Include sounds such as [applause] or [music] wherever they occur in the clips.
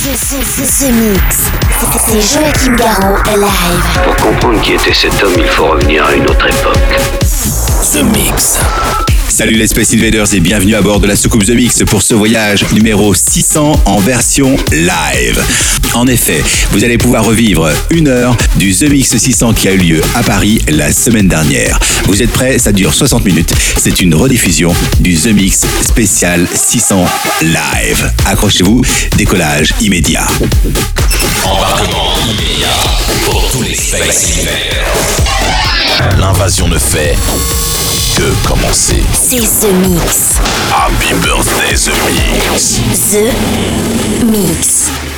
The, Mix. C'est Joachim Garraud live. Pour comprendre qui était cet homme, il faut revenir à une autre époque. The Mix. Salut les Space Invaders et bienvenue à bord de la soucoupe The Mix pour ce voyage numéro 600 en version live. En effet, vous allez pouvoir revivre une heure du The Mix 600 qui a eu lieu à Paris la semaine dernière. Vous êtes prêts? Ça dure 60 minutes. C'est une rediffusion du The Mix spécial 600 live. Accrochez-vous, décollage immédiat. Embarquement immédiat pour tous les Space Invaders. L'invasion ne fait que commencer. C'est The Mix. Happy birthday, The Mix. The Mix.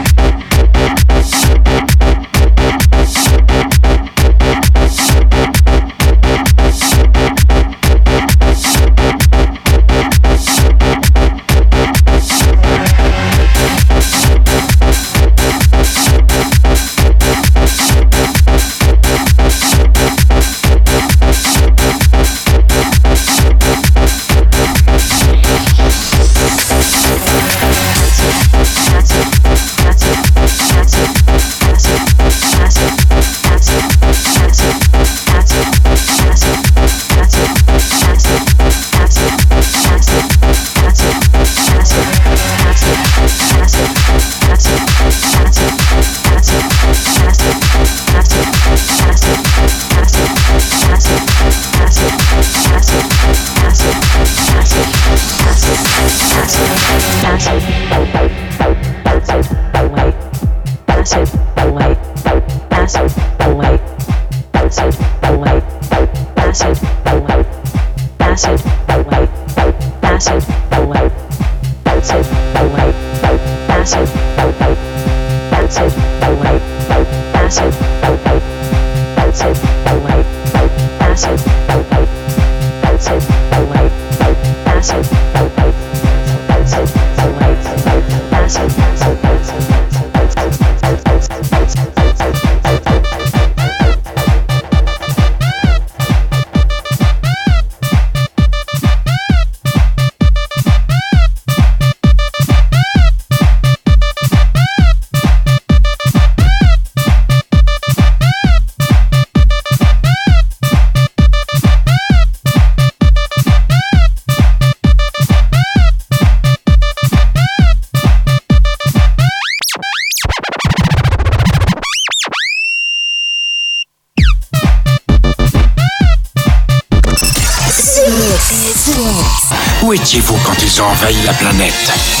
Étiez-vous quand ils ont envahi la planète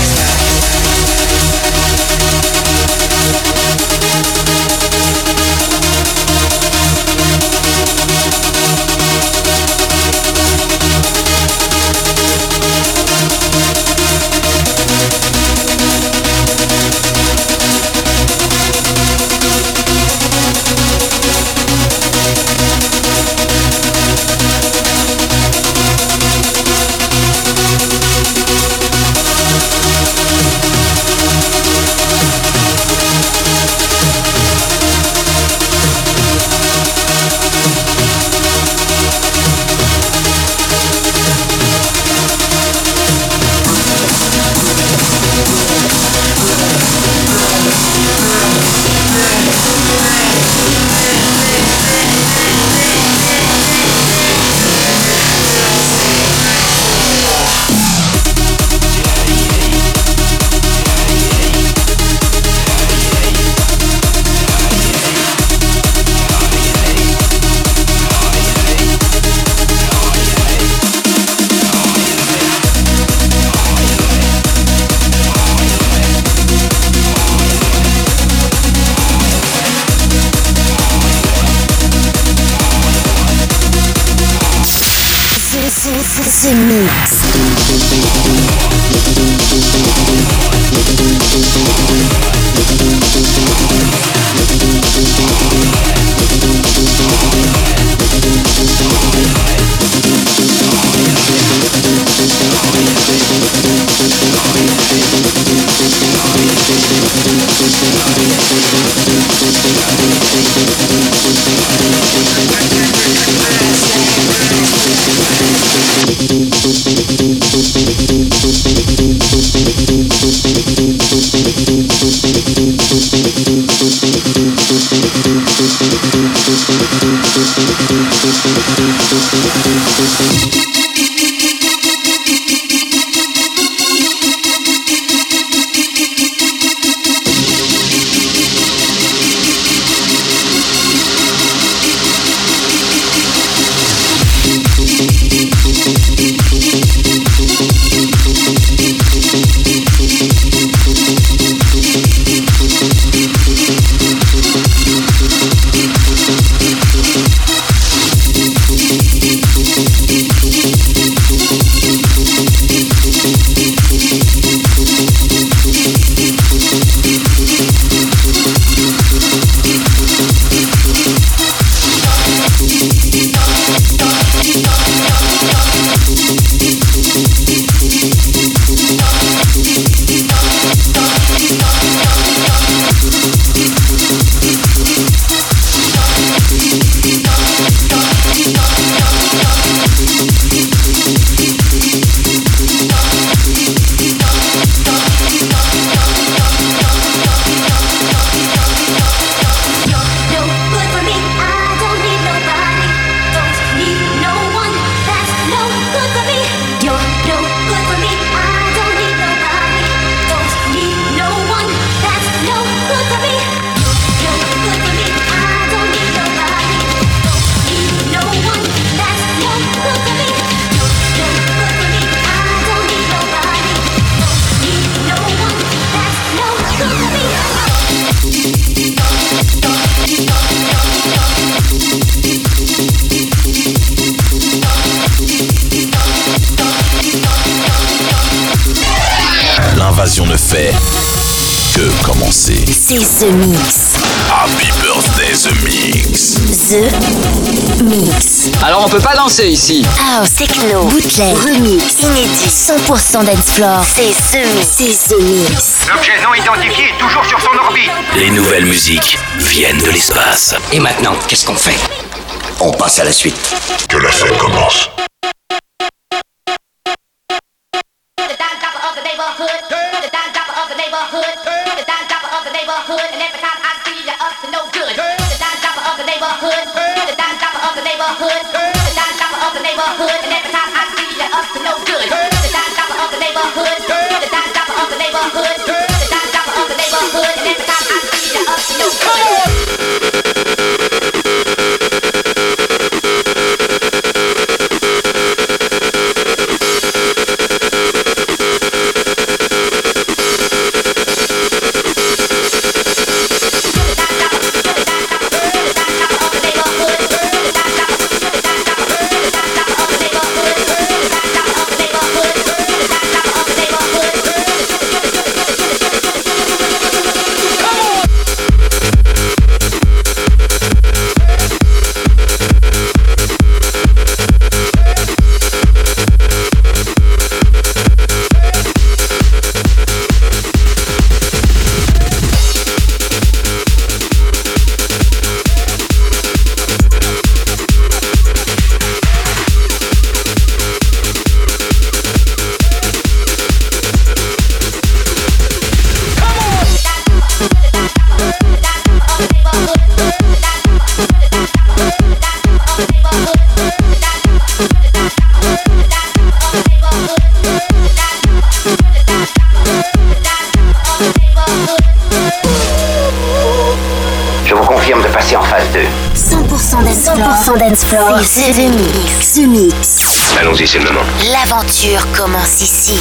Pas danser ici. House, techno, bootleg, remix, inédit, 100% dance floor. C'est Mix. C'est The Mix. L'objet non identifié est toujours sur son orbite. Les nouvelles musiques viennent de l'espace. Et maintenant, qu'est-ce qu'on fait? On passe à la suite. Que la fête commence. L'aventure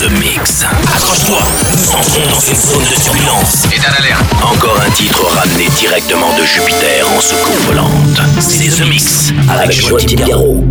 The Mix. Accroche-toi, nous entrons dans une zone de turbulence. État d'alerte. Encore un titre ramené directement de Jupiter en soucoupe volante. C'est The Mix avec Joachim Garraud.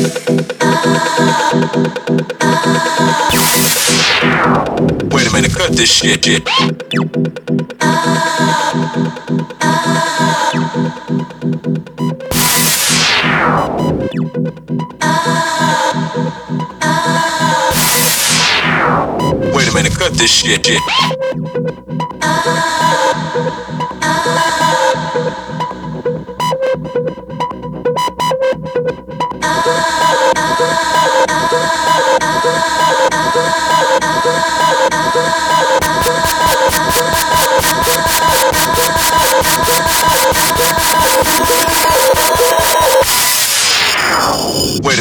Wait a minute, cut this shit. shit. Wait a minute, cut this shit. shit.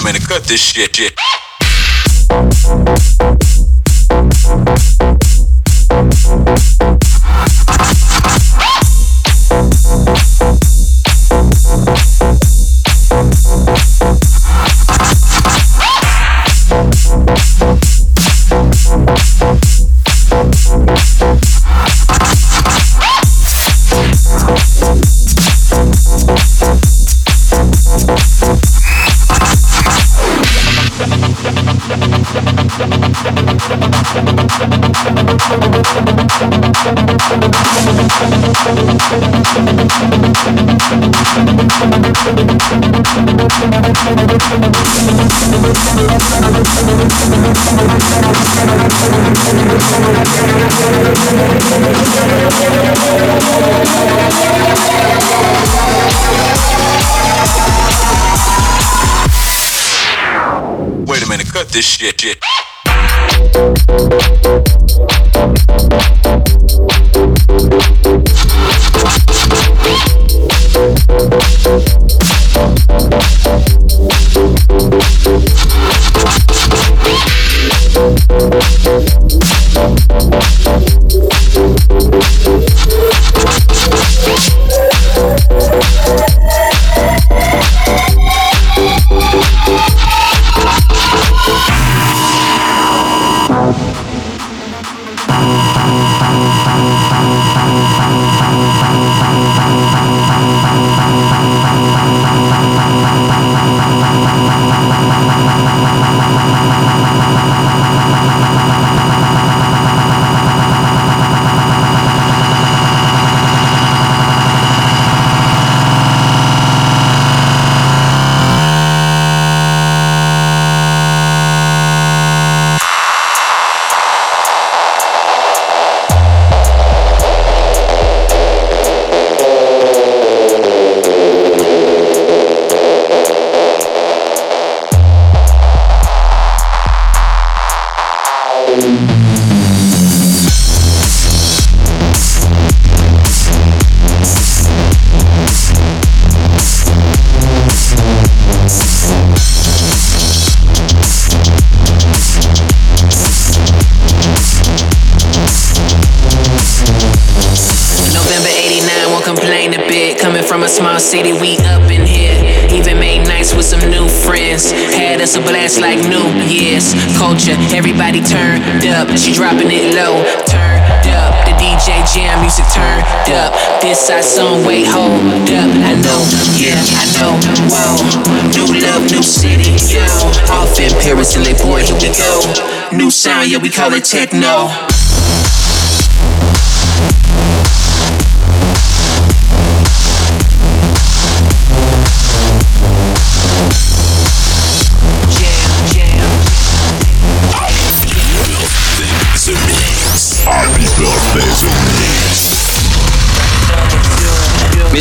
minute, cut this shit. shit. Wait a minute, cut this shit. shit. Paris and like, boy, here we go. New sound, yeah, we call it techno.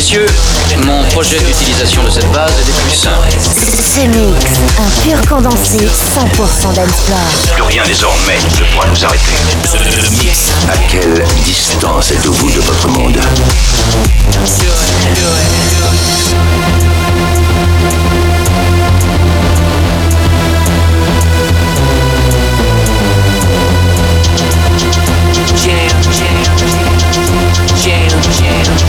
Messieurs, mon projet d'utilisation de cette base est des plus simples. Ce mix, un pur condensé 100% d'Ensplore. Plus rien désormais ne pourra nous arrêter. The Mix. À quelle distance êtes-vous de votre monde? Sound system on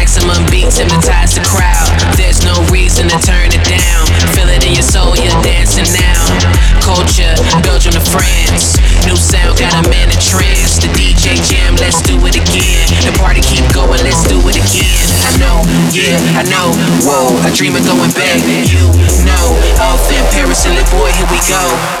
maximum beats hypnotize the crowd. There's no reason to turn it down. Feel it in your soul, you're dancing now. Culture, Belgium to France. New sound, got a man in trance. The DJ jam, let's do it again. The party keep going, let's do it again. I know, yeah, I know. Whoa, I dream of going back. You know, off in Paris and Boy, here we go.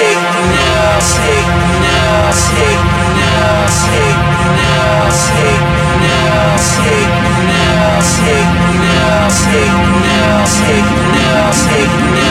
Take now, take now, take now.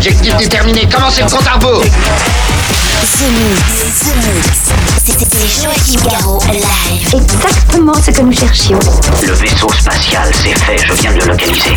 Objectif est terminé. Commencez le compte à rebours. Mix. The Mix. C'était Joachim Garraud live. Exactement ce que nous cherchions. Le vaisseau spatial, c'est fait. Je viens de le localiser.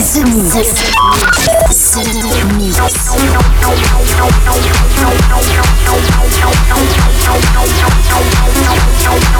The Mix. The Mix. The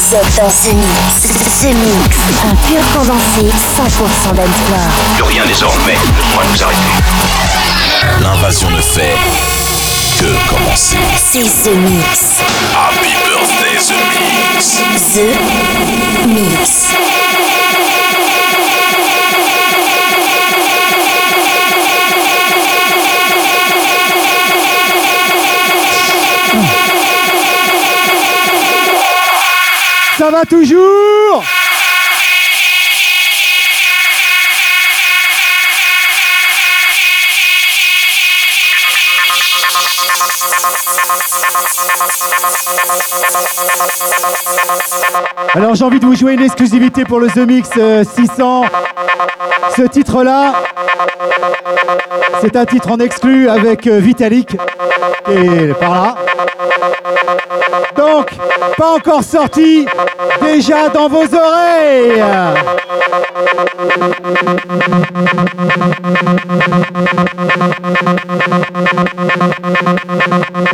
Vous êtes dans ce mix. Ce mix, un pur condensé 100% d'Antoine. Plus rien désormais ne pourra nous arrêter. L'invasion ne fait que commencer. C'est The Mix. Happy birthday The Mix. The Mix. Ça va toujours Alors j'ai envie de vous jouer une exclusivité pour le The Mix 600. Ce titre-là, c'est un titre en exclu avec euh, Vitalik, est par là. Donc, pas encore sorti, déjà dans vos oreilles. Thank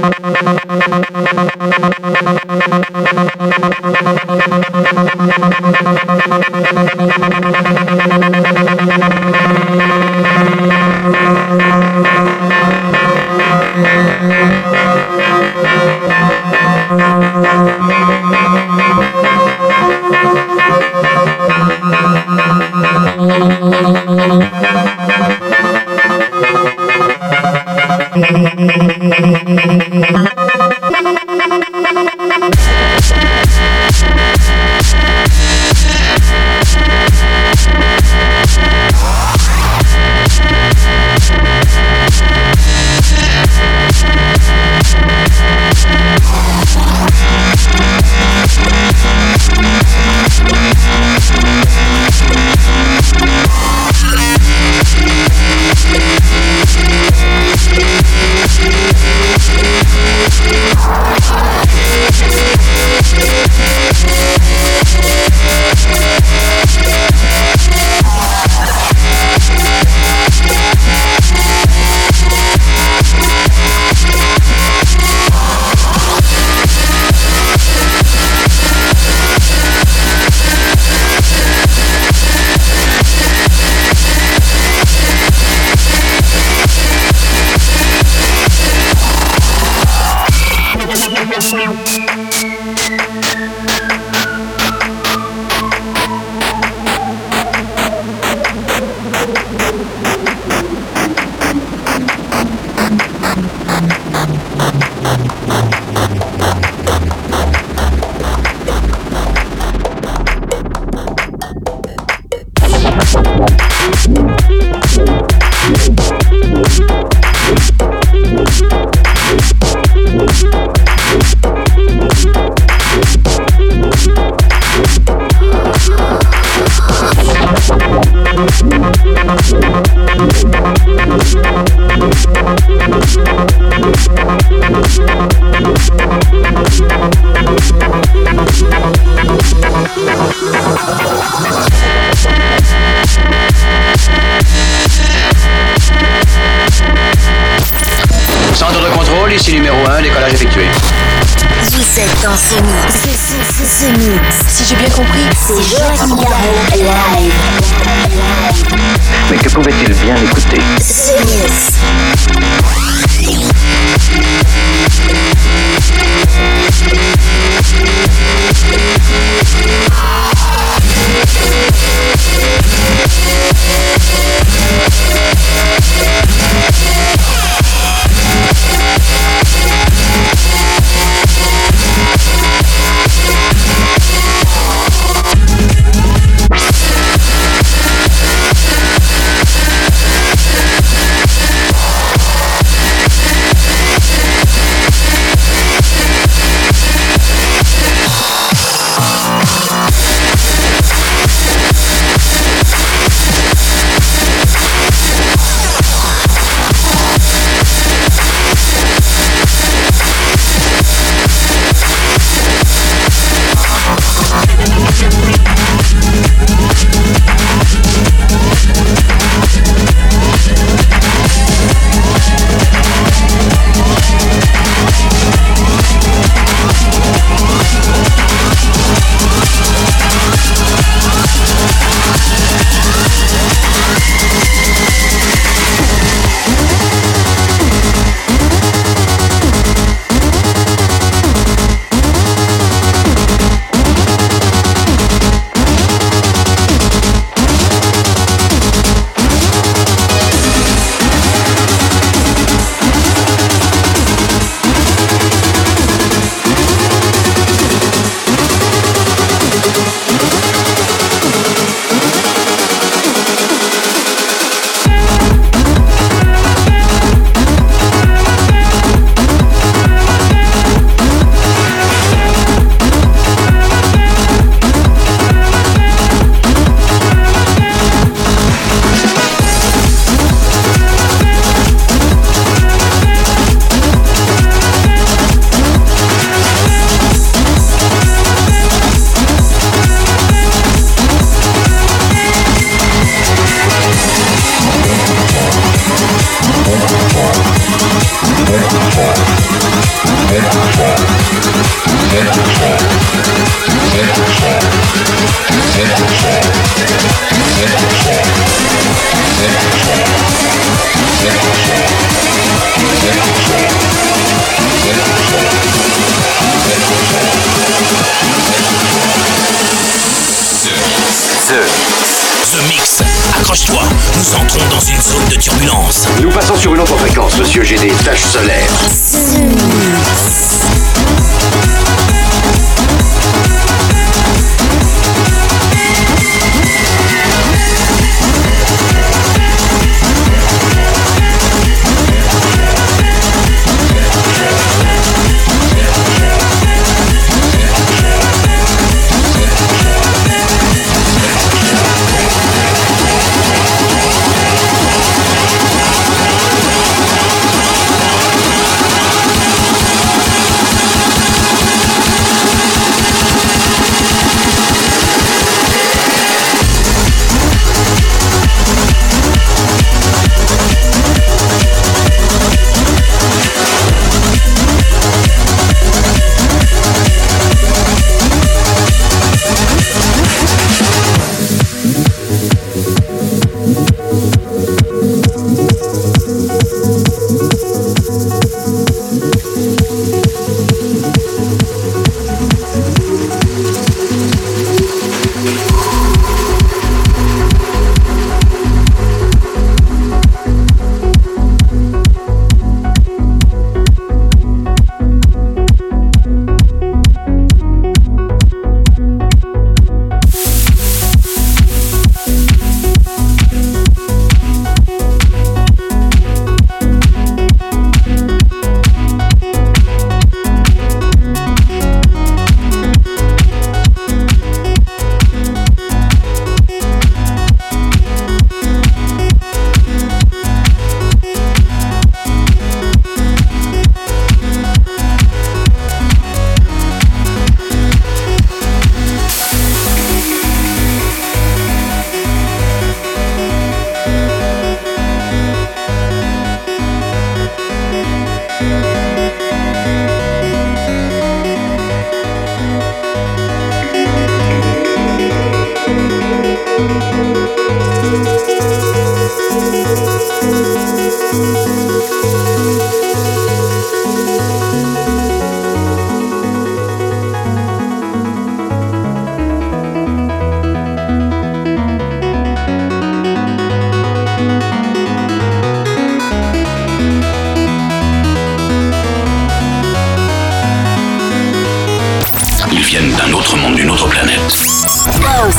c'est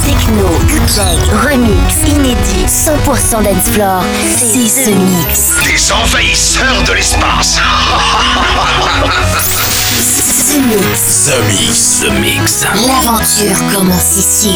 Techno, DJ, remix, inédit, 100% dancefloor. C'est ce mix. Des envahisseurs de l'espace. [laughs] The Mix. Mix. L'aventure commence ici.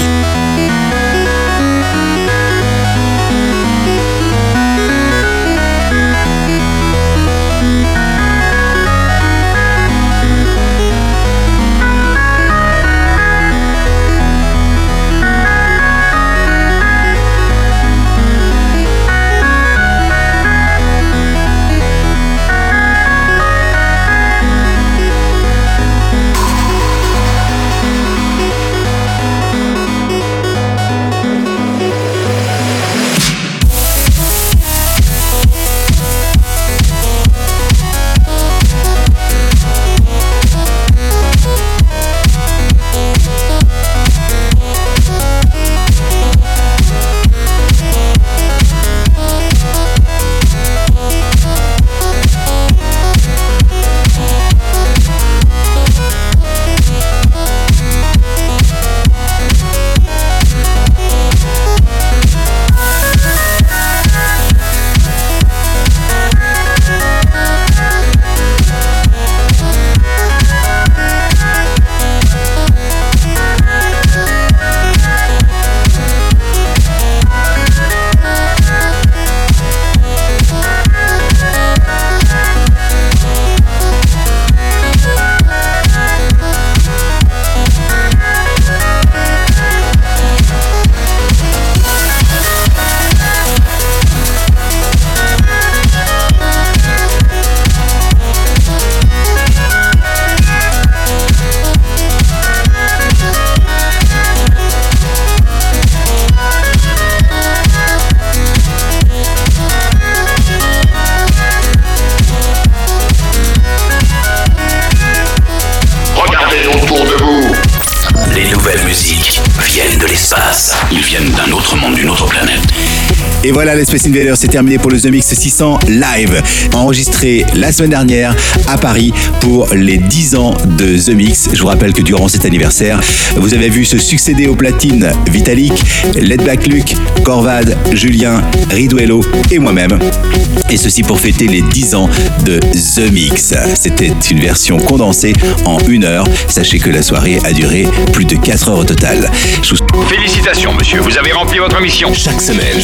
Et voilà, les Space Invaders, c'est terminé pour le The Mix 600 live, enregistré la semaine dernière à Paris pour les 10 ans de The Mix. Je vous rappelle que durant cet anniversaire, vous avez vu se succéder aux platines Vitalik, Led Back Luke, Corvad, Julien, Riduello et moi-même. Et ceci pour fêter les 10 ans de The Mix. C'était une version condensée en une heure. Sachez que la soirée a duré plus de 4 heures au total. Félicitations, monsieur, vous avez rempli votre mission. Chaque semaine,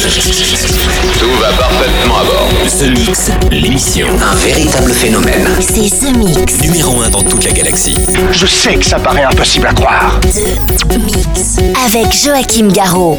Tout va parfaitement à bord. The Mix, l'émission. Un véritable phénomène. C'est The Mix. Numéro 1 dans toute la galaxie. Je sais que ça paraît impossible à croire. The Mix. Avec Joachim Garraud.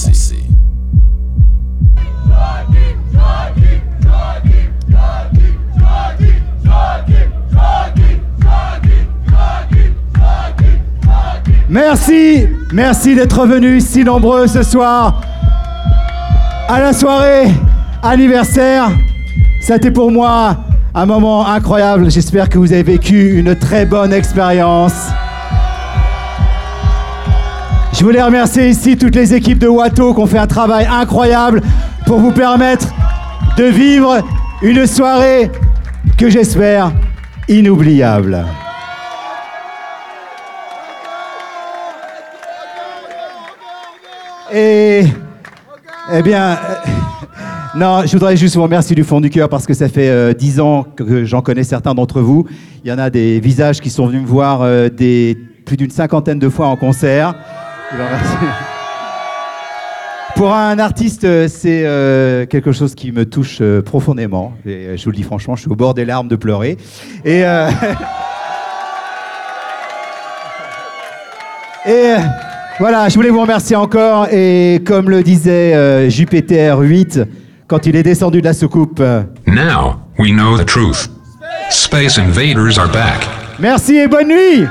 Merci, merci d'être venus si nombreux ce soir à la soirée anniversaire. Été pour moi un moment incroyable. J'espère que vous avez vécu une très bonne expérience. Je voulais remercier ici toutes les équipes de Watto qui ont fait un travail incroyable pour vous permettre de vivre une soirée que j'espère inoubliable. Et, eh bien, euh, non, je voudrais juste vous remercier du fond du cœur parce que ça fait euh, dix ans que j'en connais certains d'entre vous. Il y en a des visages qui sont venus me voir euh, plus d'une cinquantaine de fois en concert. Pour un artiste, c'est quelque chose qui me touche profondément. Je vous le dis franchement, je suis au bord des larmes de pleurer. Et, [laughs] voilà, je voulais vous remercier encore. Et comme le disait euh, Jupiter 8, quand il est descendu de la soucoupe, euh, Now, we know the truth. Space invaders are back. merci et bonne nuit